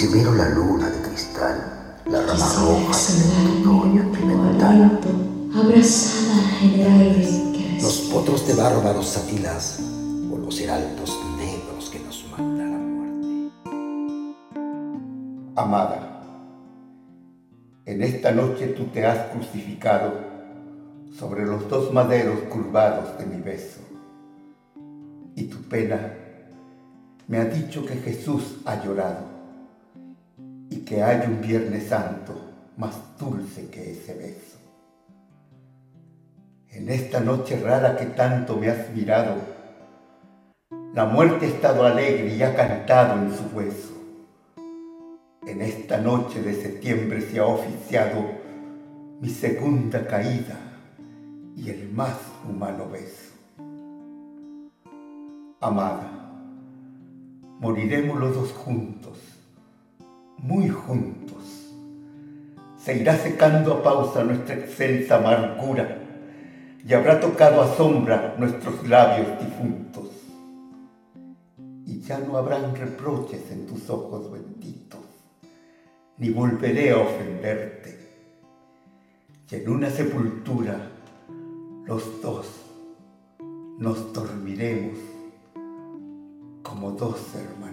Si miro la luna de cristal, la rama roja del otoño pimental, abrazada en el aire Los potros de bárbaros satilas o los heraldos negros que nos manda la muerte. Amada, en esta noche tú te has crucificado sobre los dos maderos curvados de mi beso. Y tu pena me ha dicho que Jesús ha llorado que hay un Viernes Santo más dulce que ese beso. En esta noche rara que tanto me has mirado, la muerte ha estado alegre y ha cantado en su hueso. En esta noche de septiembre se ha oficiado mi segunda caída y el más humano beso. Amada, moriremos los dos juntos, muy juntos. Se irá secando a pausa nuestra excelsa amargura y habrá tocado a sombra nuestros labios difuntos. Y ya no habrán reproches en tus ojos benditos, ni volveré a ofenderte. Y en una sepultura los dos nos dormiremos como dos hermanos.